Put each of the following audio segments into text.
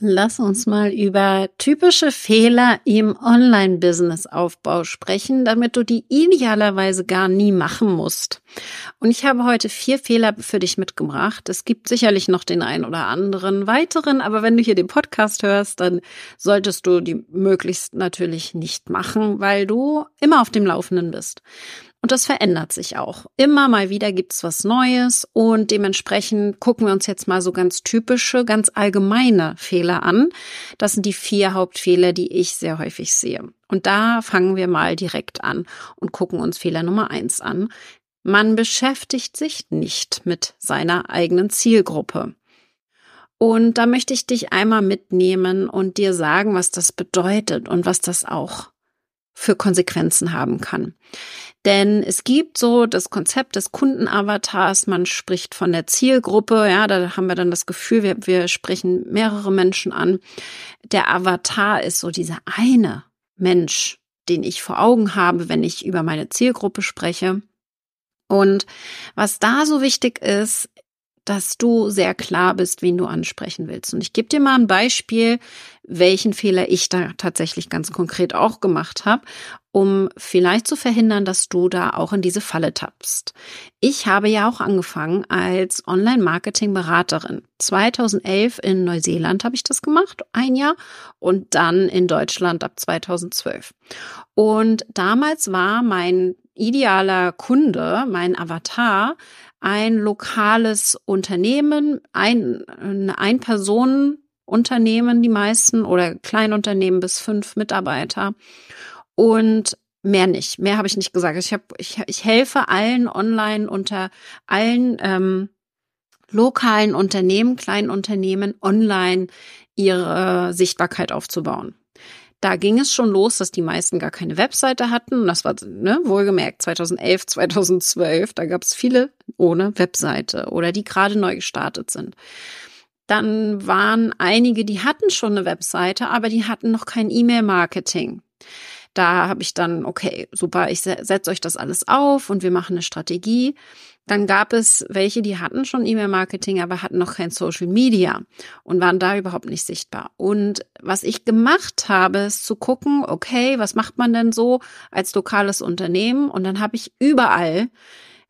Lass uns mal über typische Fehler im Online-Business-Aufbau sprechen, damit du die idealerweise gar nie machen musst. Und ich habe heute vier Fehler für dich mitgebracht. Es gibt sicherlich noch den einen oder anderen weiteren, aber wenn du hier den Podcast hörst, dann solltest du die möglichst natürlich nicht machen, weil du immer auf dem Laufenden bist. Und das verändert sich auch. Immer mal wieder gibt's was Neues und dementsprechend gucken wir uns jetzt mal so ganz typische, ganz allgemeine Fehler an. Das sind die vier Hauptfehler, die ich sehr häufig sehe. Und da fangen wir mal direkt an und gucken uns Fehler Nummer eins an. Man beschäftigt sich nicht mit seiner eigenen Zielgruppe. Und da möchte ich dich einmal mitnehmen und dir sagen, was das bedeutet und was das auch für Konsequenzen haben kann. Denn es gibt so das Konzept des Kundenavatars, man spricht von der Zielgruppe, ja, da haben wir dann das Gefühl, wir, wir sprechen mehrere Menschen an. Der Avatar ist so dieser eine Mensch, den ich vor Augen habe, wenn ich über meine Zielgruppe spreche. Und was da so wichtig ist, dass du sehr klar bist, wen du ansprechen willst. Und ich gebe dir mal ein Beispiel, welchen Fehler ich da tatsächlich ganz konkret auch gemacht habe, um vielleicht zu verhindern, dass du da auch in diese Falle tappst. Ich habe ja auch angefangen als Online-Marketing-Beraterin. 2011 in Neuseeland habe ich das gemacht, ein Jahr, und dann in Deutschland ab 2012. Und damals war mein idealer Kunde, mein Avatar, ein lokales Unternehmen, ein, ein Personen Unternehmen, die meisten, oder Kleinunternehmen bis fünf Mitarbeiter. Und mehr nicht. Mehr habe ich nicht gesagt. Ich, hab, ich, ich helfe allen online unter allen ähm, lokalen Unternehmen, kleinen Unternehmen online ihre Sichtbarkeit aufzubauen. Da ging es schon los, dass die meisten gar keine Webseite hatten. Das war ne, wohlgemerkt 2011, 2012. Da gab es viele ohne Webseite oder die gerade neu gestartet sind. Dann waren einige, die hatten schon eine Webseite, aber die hatten noch kein E-Mail-Marketing. Da habe ich dann, okay, super, ich setze euch das alles auf und wir machen eine Strategie. Dann gab es welche, die hatten schon E-Mail-Marketing, aber hatten noch kein Social Media und waren da überhaupt nicht sichtbar. Und was ich gemacht habe, ist zu gucken, okay, was macht man denn so als lokales Unternehmen? Und dann habe ich überall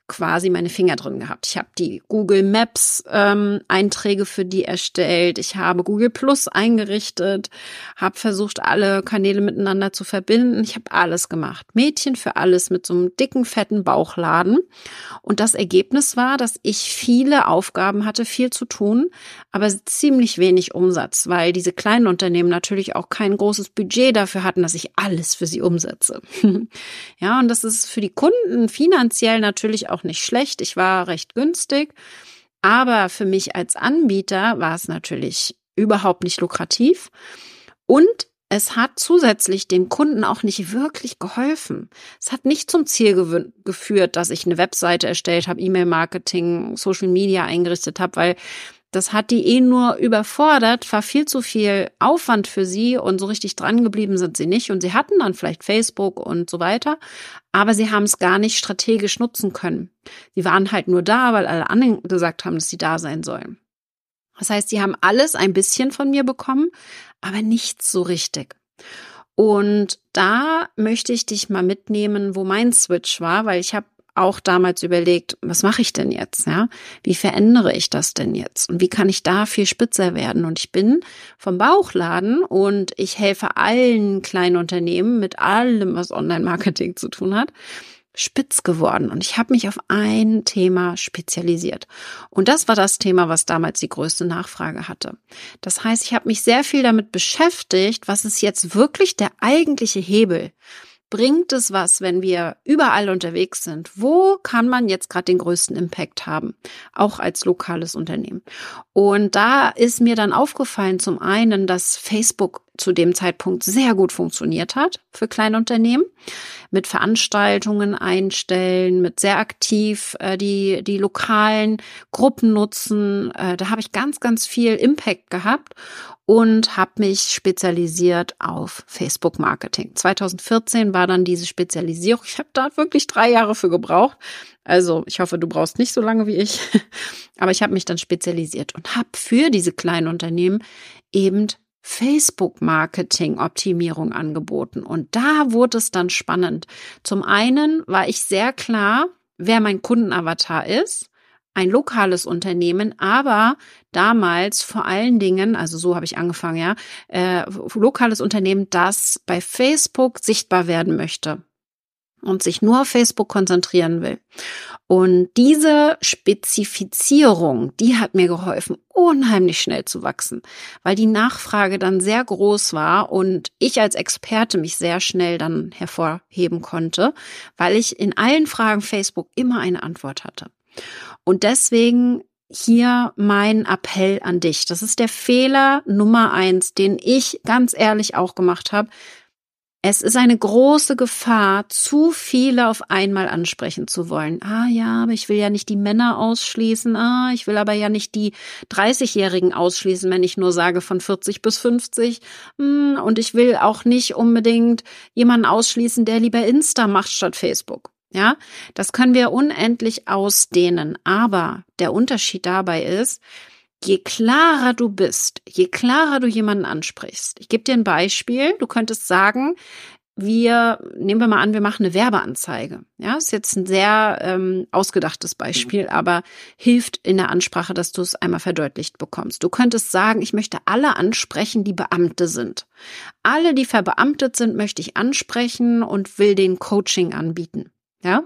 quasi meine Finger drin gehabt. Ich habe die Google Maps ähm, Einträge für die erstellt. Ich habe Google Plus eingerichtet, habe versucht, alle Kanäle miteinander zu verbinden. Ich habe alles gemacht. Mädchen für alles mit so einem dicken, fetten Bauchladen. Und das Ergebnis war, dass ich viele Aufgaben hatte, viel zu tun, aber ziemlich wenig Umsatz, weil diese kleinen Unternehmen natürlich auch kein großes Budget dafür hatten, dass ich alles für sie umsetze. ja, und das ist für die Kunden finanziell natürlich auch auch nicht schlecht. Ich war recht günstig. Aber für mich als Anbieter war es natürlich überhaupt nicht lukrativ. Und es hat zusätzlich dem Kunden auch nicht wirklich geholfen. Es hat nicht zum Ziel geführt, dass ich eine Webseite erstellt habe, E-Mail-Marketing, Social Media eingerichtet habe, weil das hat die eh nur überfordert, war viel zu viel Aufwand für sie und so richtig dran geblieben sind sie nicht. Und sie hatten dann vielleicht Facebook und so weiter, aber sie haben es gar nicht strategisch nutzen können. Sie waren halt nur da, weil alle anderen gesagt haben, dass sie da sein sollen. Das heißt, sie haben alles ein bisschen von mir bekommen, aber nichts so richtig. Und da möchte ich dich mal mitnehmen, wo mein Switch war, weil ich habe auch damals überlegt, was mache ich denn jetzt? Ja, wie verändere ich das denn jetzt? Und wie kann ich da viel spitzer werden? Und ich bin vom Bauchladen und ich helfe allen kleinen Unternehmen mit allem, was Online-Marketing zu tun hat, spitz geworden und ich habe mich auf ein Thema spezialisiert. Und das war das Thema, was damals die größte Nachfrage hatte. Das heißt, ich habe mich sehr viel damit beschäftigt, was ist jetzt wirklich der eigentliche Hebel? Bringt es was, wenn wir überall unterwegs sind? Wo kann man jetzt gerade den größten Impact haben? Auch als lokales Unternehmen. Und da ist mir dann aufgefallen, zum einen, dass Facebook zu dem Zeitpunkt sehr gut funktioniert hat für Kleinunternehmen. Mit Veranstaltungen einstellen, mit sehr aktiv äh, die, die lokalen Gruppen nutzen. Äh, da habe ich ganz, ganz viel Impact gehabt und habe mich spezialisiert auf Facebook Marketing. 2014 war dann diese Spezialisierung. Ich habe da wirklich drei Jahre für gebraucht. Also ich hoffe, du brauchst nicht so lange wie ich. Aber ich habe mich dann spezialisiert und habe für diese kleinen Unternehmen eben Facebook-Marketing-Optimierung angeboten. Und da wurde es dann spannend. Zum einen war ich sehr klar, wer mein Kundenavatar ist ein lokales Unternehmen, aber damals vor allen Dingen, also so habe ich angefangen, ja, äh, lokales Unternehmen, das bei Facebook sichtbar werden möchte und sich nur auf Facebook konzentrieren will. Und diese Spezifizierung, die hat mir geholfen, unheimlich schnell zu wachsen, weil die Nachfrage dann sehr groß war und ich als Experte mich sehr schnell dann hervorheben konnte, weil ich in allen Fragen Facebook immer eine Antwort hatte. Und deswegen hier mein Appell an dich. Das ist der Fehler Nummer eins, den ich ganz ehrlich auch gemacht habe. Es ist eine große Gefahr, zu viele auf einmal ansprechen zu wollen. Ah ja, aber ich will ja nicht die Männer ausschließen. Ah, ich will aber ja nicht die 30-Jährigen ausschließen, wenn ich nur sage von 40 bis 50. Hm, und ich will auch nicht unbedingt jemanden ausschließen, der lieber Insta macht statt Facebook. Ja, das können wir unendlich ausdehnen. Aber der Unterschied dabei ist, je klarer du bist, je klarer du jemanden ansprichst. Ich gebe dir ein Beispiel. Du könntest sagen, wir, nehmen wir mal an, wir machen eine Werbeanzeige. Ja, ist jetzt ein sehr ähm, ausgedachtes Beispiel, mhm. aber hilft in der Ansprache, dass du es einmal verdeutlicht bekommst. Du könntest sagen, ich möchte alle ansprechen, die Beamte sind. Alle, die verbeamtet sind, möchte ich ansprechen und will den Coaching anbieten. Ja,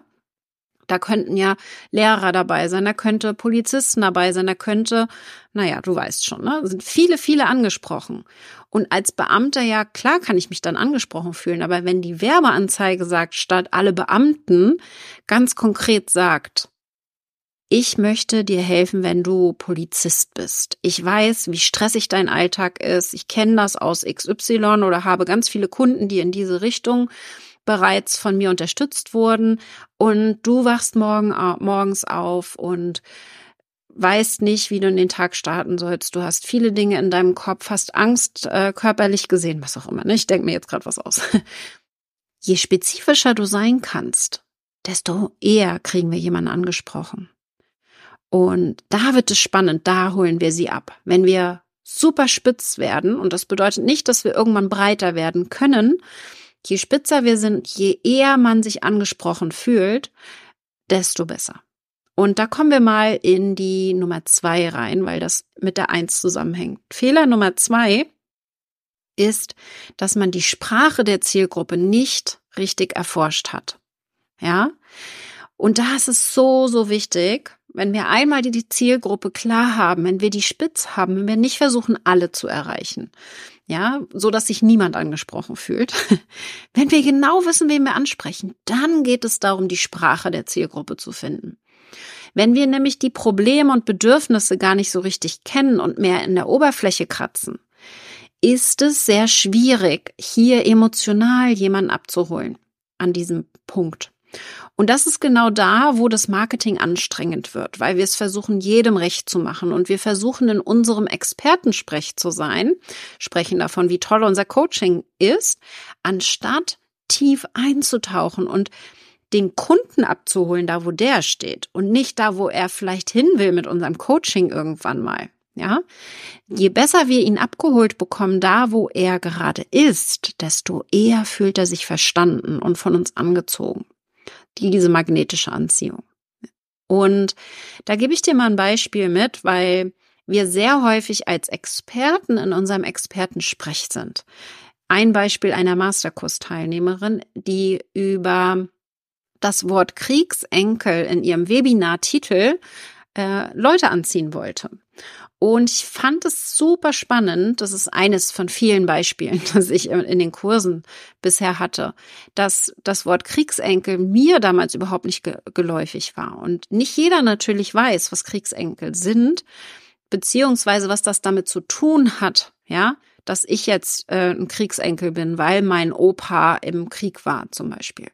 da könnten ja Lehrer dabei sein, da könnte Polizisten dabei sein, da könnte, naja, du weißt schon, ne? sind viele, viele angesprochen. Und als Beamter, ja, klar kann ich mich dann angesprochen fühlen, aber wenn die Werbeanzeige sagt, statt alle Beamten ganz konkret sagt, ich möchte dir helfen, wenn du Polizist bist. Ich weiß, wie stressig dein Alltag ist. Ich kenne das aus XY oder habe ganz viele Kunden, die in diese Richtung bereits von mir unterstützt wurden und du wachst morgen, morgens auf und weißt nicht, wie du in den Tag starten sollst. Du hast viele Dinge in deinem Kopf, hast Angst, äh, körperlich gesehen, was auch immer. Ne? Ich denke mir jetzt gerade was aus. Je spezifischer du sein kannst, desto eher kriegen wir jemanden angesprochen. Und da wird es spannend, da holen wir sie ab. Wenn wir super spitz werden, und das bedeutet nicht, dass wir irgendwann breiter werden können, Je spitzer wir sind, je eher man sich angesprochen fühlt, desto besser. Und da kommen wir mal in die Nummer zwei rein, weil das mit der eins zusammenhängt. Fehler Nummer zwei ist, dass man die Sprache der Zielgruppe nicht richtig erforscht hat. Ja? Und da ist so, so wichtig, wenn wir einmal die Zielgruppe klar haben, wenn wir die spitz haben, wenn wir nicht versuchen, alle zu erreichen, ja, so dass sich niemand angesprochen fühlt. Wenn wir genau wissen, wen wir ansprechen, dann geht es darum, die Sprache der Zielgruppe zu finden. Wenn wir nämlich die Probleme und Bedürfnisse gar nicht so richtig kennen und mehr in der Oberfläche kratzen, ist es sehr schwierig, hier emotional jemanden abzuholen an diesem Punkt. Und das ist genau da, wo das Marketing anstrengend wird, weil wir es versuchen, jedem recht zu machen und wir versuchen, in unserem Expertensprech zu sein, sprechen davon, wie toll unser Coaching ist, anstatt tief einzutauchen und den Kunden abzuholen, da wo der steht und nicht da, wo er vielleicht hin will mit unserem Coaching irgendwann mal. Ja, je besser wir ihn abgeholt bekommen, da wo er gerade ist, desto eher fühlt er sich verstanden und von uns angezogen diese magnetische Anziehung. Und da gebe ich dir mal ein Beispiel mit, weil wir sehr häufig als Experten in unserem Expertensprech sind. Ein Beispiel einer Masterkurs-Teilnehmerin, die über das Wort Kriegsenkel in ihrem Webinartitel äh, Leute anziehen wollte. Und ich fand es super spannend. Das ist eines von vielen Beispielen, das ich in den Kursen bisher hatte, dass das Wort Kriegsenkel mir damals überhaupt nicht geläufig war. Und nicht jeder natürlich weiß, was Kriegsenkel sind, beziehungsweise was das damit zu tun hat, ja, dass ich jetzt äh, ein Kriegsenkel bin, weil mein Opa im Krieg war zum Beispiel.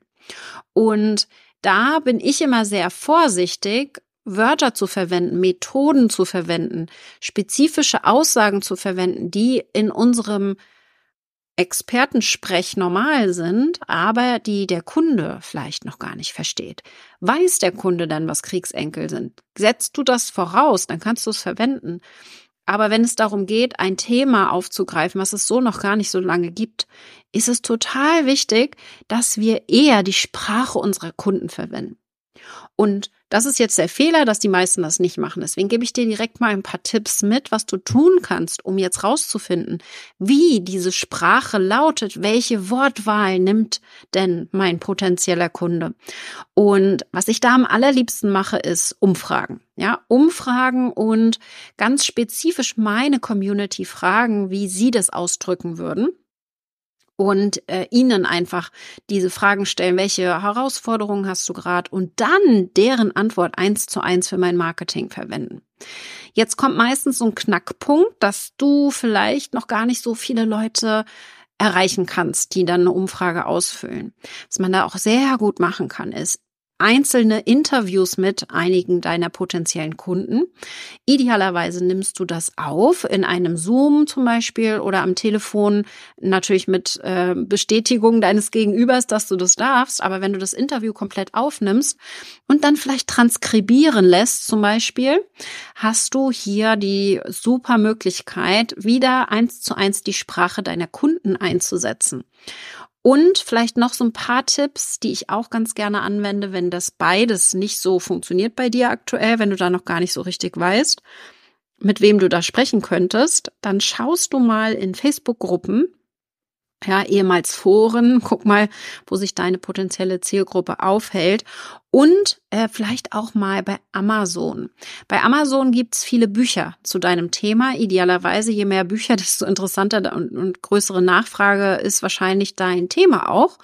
Und da bin ich immer sehr vorsichtig, Wörter zu verwenden, Methoden zu verwenden, spezifische Aussagen zu verwenden, die in unserem Expertensprech normal sind, aber die der Kunde vielleicht noch gar nicht versteht. Weiß der Kunde dann, was Kriegsenkel sind? Setzt du das voraus, dann kannst du es verwenden. Aber wenn es darum geht, ein Thema aufzugreifen, was es so noch gar nicht so lange gibt, ist es total wichtig, dass wir eher die Sprache unserer Kunden verwenden. Und das ist jetzt der Fehler, dass die meisten das nicht machen. Deswegen gebe ich dir direkt mal ein paar Tipps mit, was du tun kannst, um jetzt rauszufinden, wie diese Sprache lautet, welche Wortwahl nimmt denn mein potenzieller Kunde. Und was ich da am allerliebsten mache, ist Umfragen. Ja, Umfragen und ganz spezifisch meine Community fragen, wie sie das ausdrücken würden und äh, ihnen einfach diese Fragen stellen, welche Herausforderungen hast du gerade und dann deren Antwort eins zu eins für mein Marketing verwenden. Jetzt kommt meistens so ein Knackpunkt, dass du vielleicht noch gar nicht so viele Leute erreichen kannst, die dann eine Umfrage ausfüllen. Was man da auch sehr gut machen kann, ist einzelne Interviews mit einigen deiner potenziellen Kunden. Idealerweise nimmst du das auf in einem Zoom zum Beispiel oder am Telefon, natürlich mit äh, Bestätigung deines Gegenübers, dass du das darfst. Aber wenn du das Interview komplett aufnimmst und dann vielleicht transkribieren lässt zum Beispiel, hast du hier die super Möglichkeit, wieder eins zu eins die Sprache deiner Kunden einzusetzen. Und vielleicht noch so ein paar Tipps, die ich auch ganz gerne anwende, wenn das beides nicht so funktioniert bei dir aktuell, wenn du da noch gar nicht so richtig weißt, mit wem du da sprechen könntest, dann schaust du mal in Facebook-Gruppen, ja, ehemals Foren, guck mal, wo sich deine potenzielle Zielgruppe aufhält und äh, vielleicht auch mal bei Amazon. Bei Amazon gibt's viele Bücher zu deinem Thema. Idealerweise, je mehr Bücher, desto interessanter und, und größere Nachfrage ist wahrscheinlich dein Thema auch.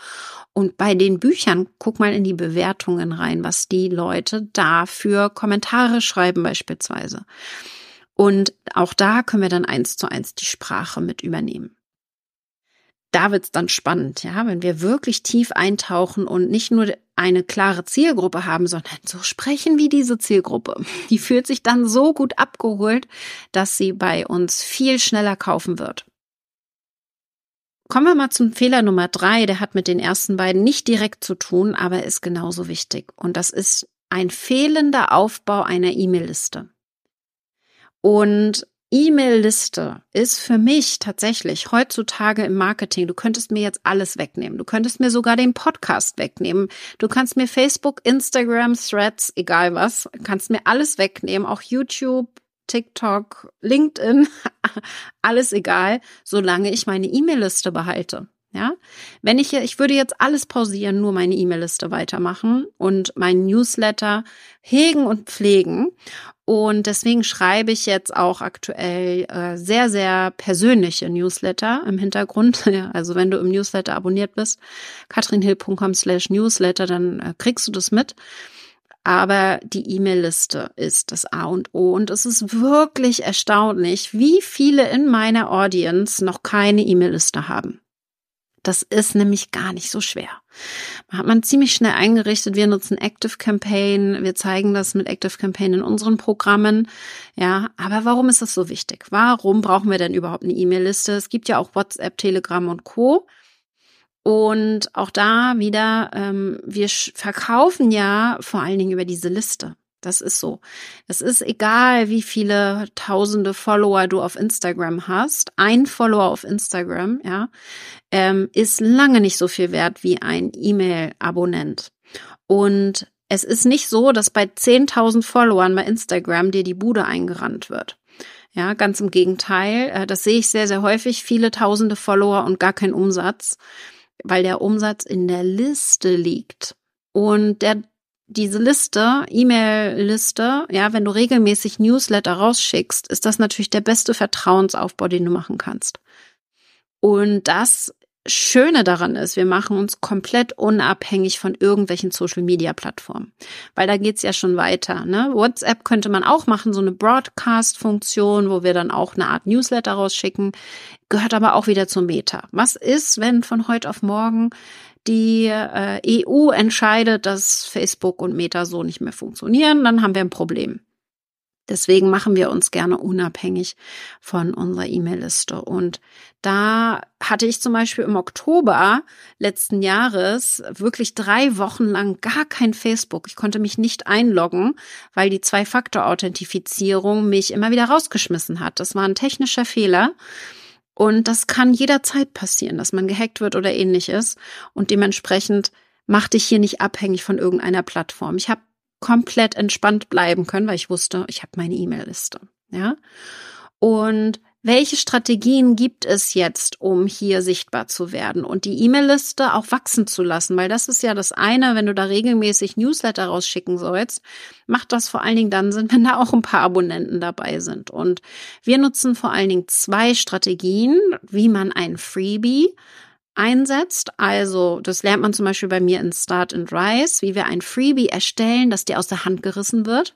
Und bei den Büchern, guck mal in die Bewertungen rein, was die Leute da für Kommentare schreiben beispielsweise. Und auch da können wir dann eins zu eins die Sprache mit übernehmen da wird's dann spannend, ja, wenn wir wirklich tief eintauchen und nicht nur eine klare Zielgruppe haben, sondern so sprechen wie diese Zielgruppe. Die fühlt sich dann so gut abgeholt, dass sie bei uns viel schneller kaufen wird. Kommen wir mal zum Fehler Nummer drei. Der hat mit den ersten beiden nicht direkt zu tun, aber ist genauso wichtig. Und das ist ein fehlender Aufbau einer E-Mail-Liste. Und E-Mail-Liste ist für mich tatsächlich heutzutage im Marketing. Du könntest mir jetzt alles wegnehmen. Du könntest mir sogar den Podcast wegnehmen. Du kannst mir Facebook, Instagram, Threads, egal was, kannst mir alles wegnehmen. Auch YouTube, TikTok, LinkedIn, alles egal, solange ich meine E-Mail-Liste behalte. Ja, wenn ich, ich würde jetzt alles pausieren, nur meine E-Mail-Liste weitermachen und meinen Newsletter hegen und pflegen. Und deswegen schreibe ich jetzt auch aktuell äh, sehr, sehr persönliche Newsletter im Hintergrund. Also wenn du im Newsletter abonniert bist, katrinhill.com slash Newsletter, dann äh, kriegst du das mit. Aber die E-Mail-Liste ist das A und O. Und es ist wirklich erstaunlich, wie viele in meiner Audience noch keine E-Mail-Liste haben. Das ist nämlich gar nicht so schwer. Hat man ziemlich schnell eingerichtet. Wir nutzen Active Campaign. Wir zeigen das mit Active Campaign in unseren Programmen. Ja, aber warum ist das so wichtig? Warum brauchen wir denn überhaupt eine E-Mail-Liste? Es gibt ja auch WhatsApp, Telegram und Co. Und auch da wieder, ähm, wir verkaufen ja vor allen Dingen über diese Liste. Das ist so. Es ist egal, wie viele tausende Follower du auf Instagram hast. Ein Follower auf Instagram, ja, ähm, ist lange nicht so viel wert wie ein E-Mail-Abonnent. Und es ist nicht so, dass bei 10.000 Followern bei Instagram dir die Bude eingerannt wird. Ja, ganz im Gegenteil. Äh, das sehe ich sehr, sehr häufig. Viele tausende Follower und gar kein Umsatz, weil der Umsatz in der Liste liegt. Und der diese Liste, E-Mail-Liste, ja, wenn du regelmäßig Newsletter rausschickst, ist das natürlich der beste Vertrauensaufbau, den du machen kannst. Und das Schöne daran ist, wir machen uns komplett unabhängig von irgendwelchen Social-Media-Plattformen, weil da geht's ja schon weiter. Ne? WhatsApp könnte man auch machen, so eine Broadcast-Funktion, wo wir dann auch eine Art Newsletter rausschicken, gehört aber auch wieder zum Meta. Was ist, wenn von heute auf morgen die äh, EU entscheidet, dass Facebook und Meta so nicht mehr funktionieren, dann haben wir ein Problem. Deswegen machen wir uns gerne unabhängig von unserer E-Mail-Liste. Und da hatte ich zum Beispiel im Oktober letzten Jahres wirklich drei Wochen lang gar kein Facebook. Ich konnte mich nicht einloggen, weil die Zwei-Faktor-Authentifizierung mich immer wieder rausgeschmissen hat. Das war ein technischer Fehler. Und das kann jederzeit passieren, dass man gehackt wird oder ähnliches. Und dementsprechend mach dich hier nicht abhängig von irgendeiner Plattform. Ich habe komplett entspannt bleiben können, weil ich wusste, ich habe meine E-Mail-Liste. Ja. Und welche Strategien gibt es jetzt, um hier sichtbar zu werden und die E-Mail-Liste auch wachsen zu lassen? Weil das ist ja das eine, wenn du da regelmäßig Newsletter rausschicken sollst, macht das vor allen Dingen dann Sinn, wenn da auch ein paar Abonnenten dabei sind. Und wir nutzen vor allen Dingen zwei Strategien, wie man ein Freebie einsetzt. Also, das lernt man zum Beispiel bei mir in Start and Rise, wie wir ein Freebie erstellen, dass dir aus der Hand gerissen wird.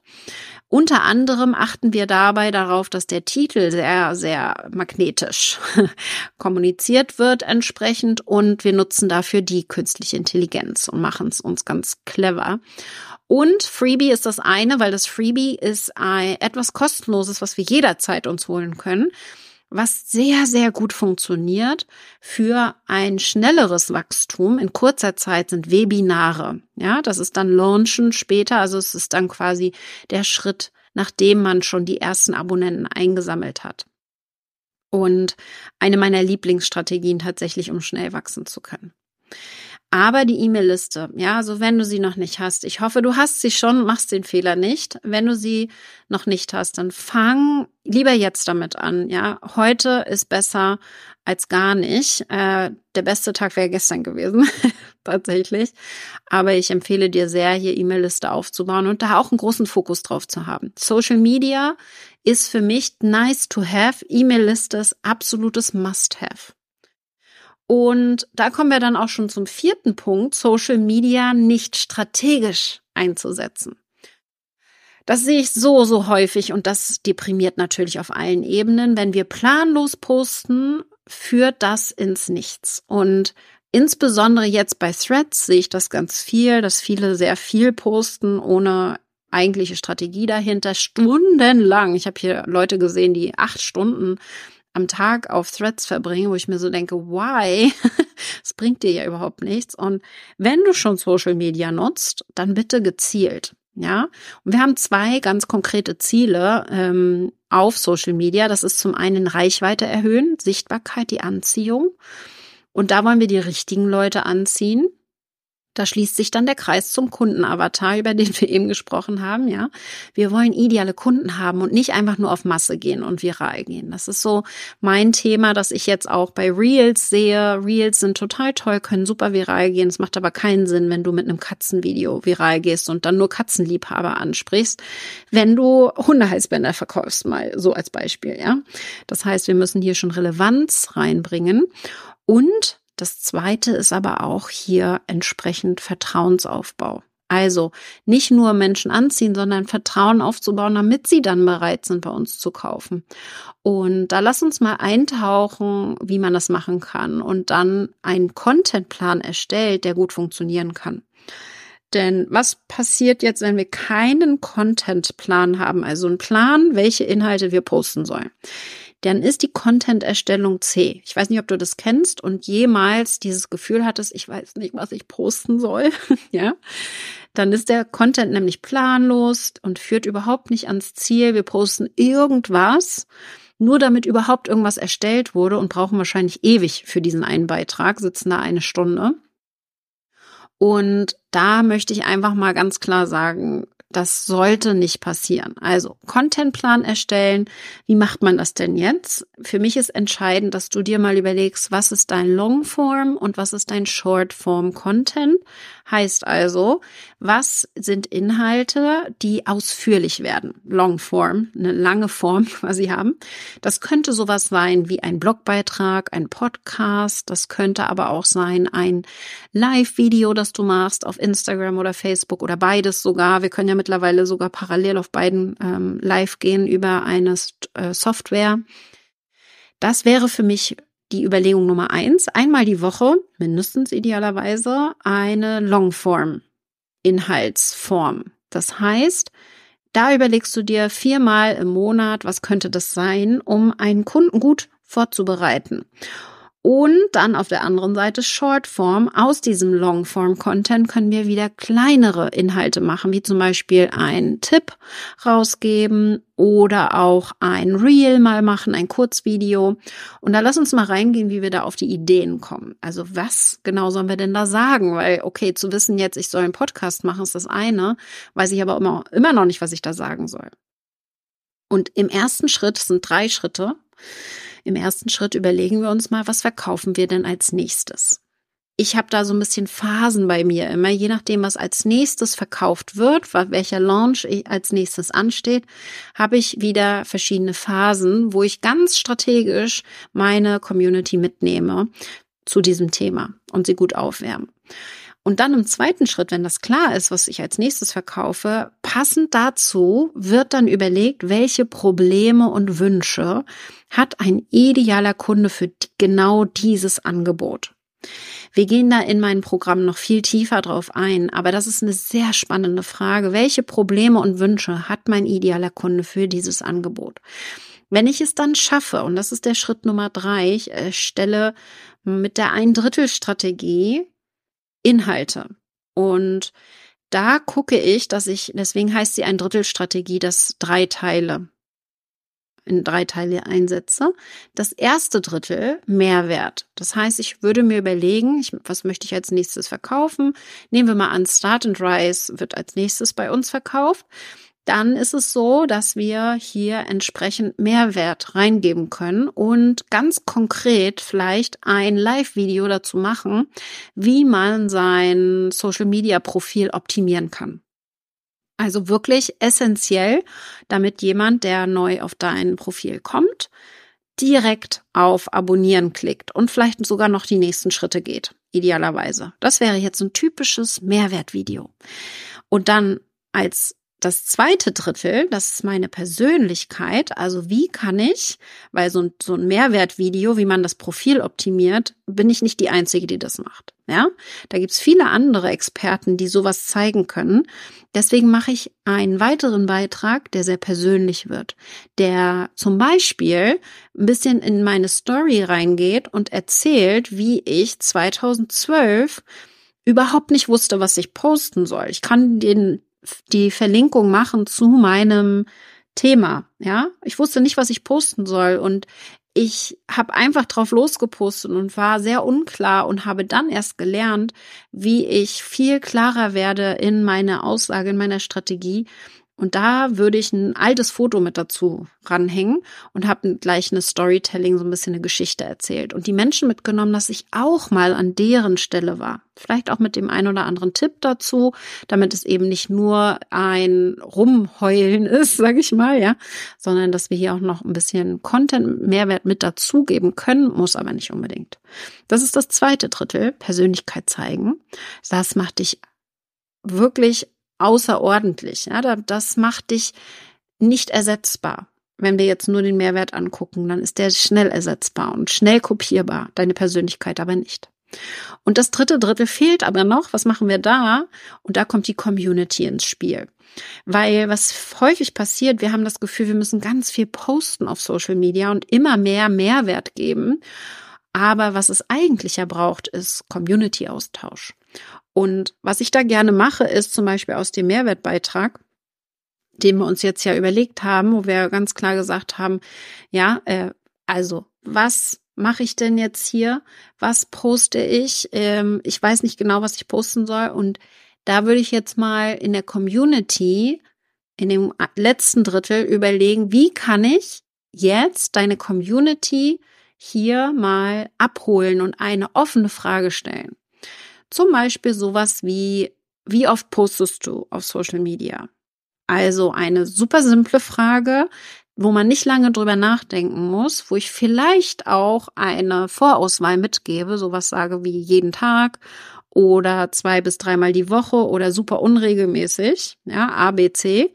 Unter anderem achten wir dabei darauf, dass der Titel sehr, sehr magnetisch kommuniziert wird entsprechend und wir nutzen dafür die künstliche Intelligenz und machen es uns ganz clever. Und Freebie ist das eine, weil das Freebie ist ein, etwas kostenloses, was wir jederzeit uns holen können was sehr, sehr gut funktioniert für ein schnelleres Wachstum in kurzer Zeit sind Webinare. Ja, das ist dann Launchen später. Also es ist dann quasi der Schritt, nachdem man schon die ersten Abonnenten eingesammelt hat. Und eine meiner Lieblingsstrategien tatsächlich, um schnell wachsen zu können. Aber die E-Mail-Liste, ja, also wenn du sie noch nicht hast, ich hoffe, du hast sie schon, machst den Fehler nicht. Wenn du sie noch nicht hast, dann fang lieber jetzt damit an, ja. Heute ist besser als gar nicht. Äh, der beste Tag wäre gestern gewesen, tatsächlich. Aber ich empfehle dir sehr, hier E-Mail-Liste aufzubauen und da auch einen großen Fokus drauf zu haben. Social Media ist für mich nice to have. E-Mail-Liste ist absolutes Must-have. Und da kommen wir dann auch schon zum vierten Punkt, Social Media nicht strategisch einzusetzen. Das sehe ich so, so häufig und das deprimiert natürlich auf allen Ebenen. Wenn wir planlos posten, führt das ins Nichts. Und insbesondere jetzt bei Threads sehe ich das ganz viel, dass viele sehr viel posten, ohne eigentliche Strategie dahinter, stundenlang. Ich habe hier Leute gesehen, die acht Stunden am Tag auf Threads verbringe, wo ich mir so denke, why? Es bringt dir ja überhaupt nichts. Und wenn du schon Social Media nutzt, dann bitte gezielt. Ja, und wir haben zwei ganz konkrete Ziele ähm, auf Social Media. Das ist zum einen Reichweite erhöhen, Sichtbarkeit, die Anziehung. Und da wollen wir die richtigen Leute anziehen. Da schließt sich dann der Kreis zum Kundenavatar, über den wir eben gesprochen haben, ja. Wir wollen ideale Kunden haben und nicht einfach nur auf Masse gehen und viral gehen. Das ist so mein Thema, das ich jetzt auch bei Reels sehe. Reels sind total toll, können super viral gehen. Es macht aber keinen Sinn, wenn du mit einem Katzenvideo viral gehst und dann nur Katzenliebhaber ansprichst, wenn du Hundehalsbänder verkaufst, mal so als Beispiel, ja. Das heißt, wir müssen hier schon Relevanz reinbringen und das zweite ist aber auch hier entsprechend Vertrauensaufbau. Also nicht nur Menschen anziehen, sondern Vertrauen aufzubauen, damit sie dann bereit sind, bei uns zu kaufen. Und da lass uns mal eintauchen, wie man das machen kann und dann einen Contentplan erstellt, der gut funktionieren kann. Denn was passiert jetzt, wenn wir keinen Contentplan haben, also einen Plan, welche Inhalte wir posten sollen? Dann ist die Content-Erstellung zäh. Ich weiß nicht, ob du das kennst und jemals dieses Gefühl hattest, ich weiß nicht, was ich posten soll, ja. Dann ist der Content nämlich planlos und führt überhaupt nicht ans Ziel. Wir posten irgendwas, nur damit überhaupt irgendwas erstellt wurde und brauchen wahrscheinlich ewig für diesen einen Beitrag, sitzen da eine Stunde. Und da möchte ich einfach mal ganz klar sagen, das sollte nicht passieren. Also Contentplan erstellen. Wie macht man das denn jetzt? Für mich ist entscheidend, dass du dir mal überlegst, was ist dein Longform und was ist dein Shortform Content. Heißt also, was sind Inhalte, die ausführlich werden? Longform, eine lange Form quasi haben. Das könnte sowas sein wie ein Blogbeitrag, ein Podcast. Das könnte aber auch sein ein Live-Video, das du machst auf Instagram oder Facebook oder beides sogar. Wir können ja mittlerweile sogar parallel auf beiden ähm, live gehen über eine äh, Software. Das wäre für mich die Überlegung Nummer eins. Einmal die Woche, mindestens idealerweise, eine Longform Inhaltsform. Das heißt, da überlegst du dir viermal im Monat, was könnte das sein, um einen Kunden gut vorzubereiten. Und dann auf der anderen Seite Shortform. Aus diesem Longform-Content können wir wieder kleinere Inhalte machen, wie zum Beispiel ein Tipp rausgeben oder auch ein Reel mal machen, ein Kurzvideo. Und da lass uns mal reingehen, wie wir da auf die Ideen kommen. Also was genau sollen wir denn da sagen? Weil, okay, zu wissen jetzt, ich soll einen Podcast machen, ist das eine, weiß ich aber immer, immer noch nicht, was ich da sagen soll. Und im ersten Schritt, sind drei Schritte, im ersten Schritt überlegen wir uns mal, was verkaufen wir denn als nächstes? Ich habe da so ein bisschen Phasen bei mir immer, je nachdem, was als nächstes verkauft wird, welcher Launch als nächstes ansteht, habe ich wieder verschiedene Phasen, wo ich ganz strategisch meine Community mitnehme zu diesem Thema und sie gut aufwärme. Und dann im zweiten Schritt, wenn das klar ist, was ich als nächstes verkaufe, passend dazu wird dann überlegt, welche Probleme und Wünsche hat ein idealer Kunde für genau dieses Angebot. Wir gehen da in meinem Programm noch viel tiefer drauf ein, aber das ist eine sehr spannende Frage. Welche Probleme und Wünsche hat mein idealer Kunde für dieses Angebot? Wenn ich es dann schaffe, und das ist der Schritt Nummer drei, ich äh, stelle mit der Ein-Drittel-Strategie Inhalte. Und da gucke ich, dass ich, deswegen heißt sie ein Drittelstrategie, dass drei Teile in drei Teile einsetze. Das erste Drittel Mehrwert. Das heißt, ich würde mir überlegen, ich, was möchte ich als nächstes verkaufen? Nehmen wir mal an, Start and Rise wird als nächstes bei uns verkauft dann ist es so, dass wir hier entsprechend Mehrwert reingeben können und ganz konkret vielleicht ein Live-Video dazu machen, wie man sein Social-Media-Profil optimieren kann. Also wirklich essentiell, damit jemand, der neu auf dein Profil kommt, direkt auf Abonnieren klickt und vielleicht sogar noch die nächsten Schritte geht, idealerweise. Das wäre jetzt ein typisches Mehrwertvideo. Und dann als das zweite Drittel, das ist meine Persönlichkeit. Also wie kann ich, weil so ein, so ein Mehrwertvideo, wie man das Profil optimiert, bin ich nicht die Einzige, die das macht. Ja, da gibt's viele andere Experten, die sowas zeigen können. Deswegen mache ich einen weiteren Beitrag, der sehr persönlich wird, der zum Beispiel ein bisschen in meine Story reingeht und erzählt, wie ich 2012 überhaupt nicht wusste, was ich posten soll. Ich kann den die Verlinkung machen zu meinem Thema. Ja, ich wusste nicht, was ich posten soll und ich habe einfach drauf losgepostet und war sehr unklar und habe dann erst gelernt, wie ich viel klarer werde in meiner Aussage, in meiner Strategie und da würde ich ein altes Foto mit dazu ranhängen und habe gleich eine Storytelling, so ein bisschen eine Geschichte erzählt und die Menschen mitgenommen, dass ich auch mal an deren Stelle war. Vielleicht auch mit dem einen oder anderen Tipp dazu, damit es eben nicht nur ein Rumheulen ist, sage ich mal, ja, sondern dass wir hier auch noch ein bisschen Content, Mehrwert mit dazugeben können, muss aber nicht unbedingt. Das ist das zweite Drittel, Persönlichkeit zeigen. Das macht dich wirklich außerordentlich. Ja, das macht dich nicht ersetzbar. Wenn wir jetzt nur den Mehrwert angucken, dann ist der schnell ersetzbar und schnell kopierbar, deine Persönlichkeit aber nicht. Und das dritte Drittel fehlt aber noch. Was machen wir da? Und da kommt die Community ins Spiel. Weil was häufig passiert, wir haben das Gefühl, wir müssen ganz viel posten auf Social Media und immer mehr Mehrwert geben. Aber was es eigentlich ja braucht, ist Community-Austausch. Und was ich da gerne mache, ist zum Beispiel aus dem Mehrwertbeitrag, den wir uns jetzt ja überlegt haben, wo wir ganz klar gesagt haben, ja, äh, also was mache ich denn jetzt hier? Was poste ich? Ähm, ich weiß nicht genau, was ich posten soll. Und da würde ich jetzt mal in der Community, in dem letzten Drittel überlegen, wie kann ich jetzt deine Community hier mal abholen und eine offene Frage stellen. Zum Beispiel sowas wie, wie oft postest du auf Social Media? Also eine super simple Frage, wo man nicht lange drüber nachdenken muss, wo ich vielleicht auch eine Vorauswahl mitgebe, sowas sage wie jeden Tag oder zwei bis dreimal die Woche oder super unregelmäßig, ja, A, B, C.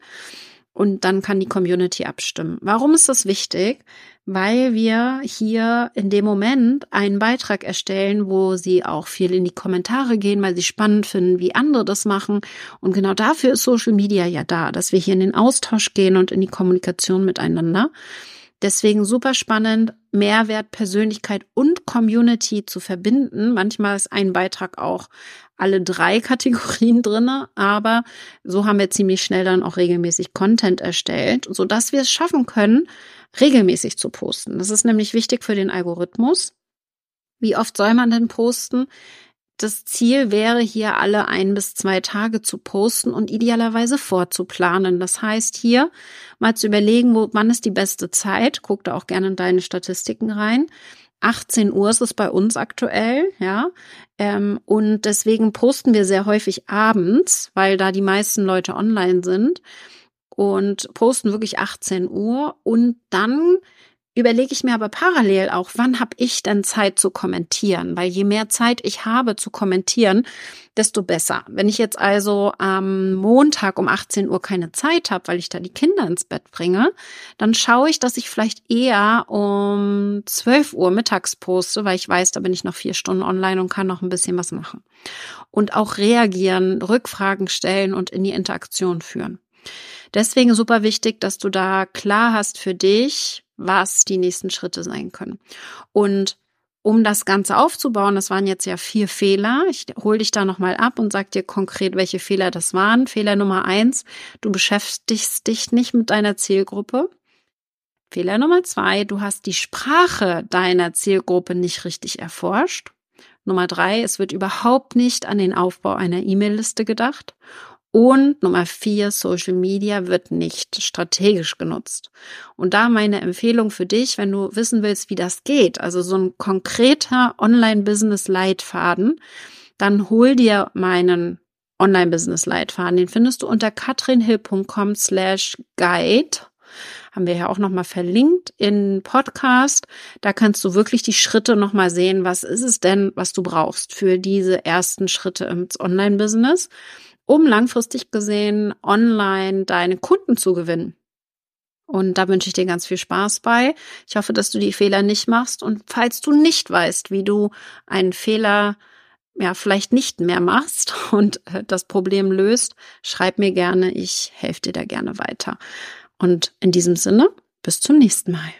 Und dann kann die Community abstimmen. Warum ist das wichtig? Weil wir hier in dem Moment einen Beitrag erstellen, wo sie auch viel in die Kommentare gehen, weil sie spannend finden, wie andere das machen. Und genau dafür ist Social Media ja da, dass wir hier in den Austausch gehen und in die Kommunikation miteinander. Deswegen super spannend, Mehrwert, Persönlichkeit und Community zu verbinden. Manchmal ist ein Beitrag auch alle drei Kategorien drinne, aber so haben wir ziemlich schnell dann auch regelmäßig Content erstellt, so dass wir es schaffen können, regelmäßig zu posten. Das ist nämlich wichtig für den Algorithmus. Wie oft soll man denn posten? Das Ziel wäre hier alle ein bis zwei Tage zu posten und idealerweise vorzuplanen. Das heißt hier mal zu überlegen, wo, wann ist die beste Zeit. Guck da auch gerne in deine Statistiken rein. 18 Uhr ist es bei uns aktuell, ja. Ähm, und deswegen posten wir sehr häufig abends, weil da die meisten Leute online sind und posten wirklich 18 Uhr und dann überlege ich mir aber parallel auch, wann habe ich denn Zeit zu kommentieren? Weil je mehr Zeit ich habe zu kommentieren, desto besser. Wenn ich jetzt also am Montag um 18 Uhr keine Zeit habe, weil ich da die Kinder ins Bett bringe, dann schaue ich, dass ich vielleicht eher um 12 Uhr mittags poste, weil ich weiß, da bin ich noch vier Stunden online und kann noch ein bisschen was machen. Und auch reagieren, Rückfragen stellen und in die Interaktion führen. Deswegen super wichtig, dass du da klar hast für dich, was die nächsten Schritte sein können. Und um das Ganze aufzubauen, das waren jetzt ja vier Fehler. Ich hole dich da nochmal ab und sag dir konkret, welche Fehler das waren. Fehler Nummer eins, du beschäftigst dich nicht mit deiner Zielgruppe. Fehler Nummer zwei, du hast die Sprache deiner Zielgruppe nicht richtig erforscht. Nummer drei, es wird überhaupt nicht an den Aufbau einer E-Mail-Liste gedacht. Und Nummer vier, Social Media wird nicht strategisch genutzt. Und da meine Empfehlung für dich, wenn du wissen willst, wie das geht, also so ein konkreter Online-Business-Leitfaden, dann hol dir meinen Online-Business-Leitfaden. Den findest du unter katrinhill.com slash guide. Haben wir ja auch nochmal verlinkt in Podcast. Da kannst du wirklich die Schritte nochmal sehen. Was ist es denn, was du brauchst für diese ersten Schritte ins Online-Business? Um langfristig gesehen online deine Kunden zu gewinnen. Und da wünsche ich dir ganz viel Spaß bei. Ich hoffe, dass du die Fehler nicht machst. Und falls du nicht weißt, wie du einen Fehler ja vielleicht nicht mehr machst und äh, das Problem löst, schreib mir gerne. Ich helfe dir da gerne weiter. Und in diesem Sinne, bis zum nächsten Mal.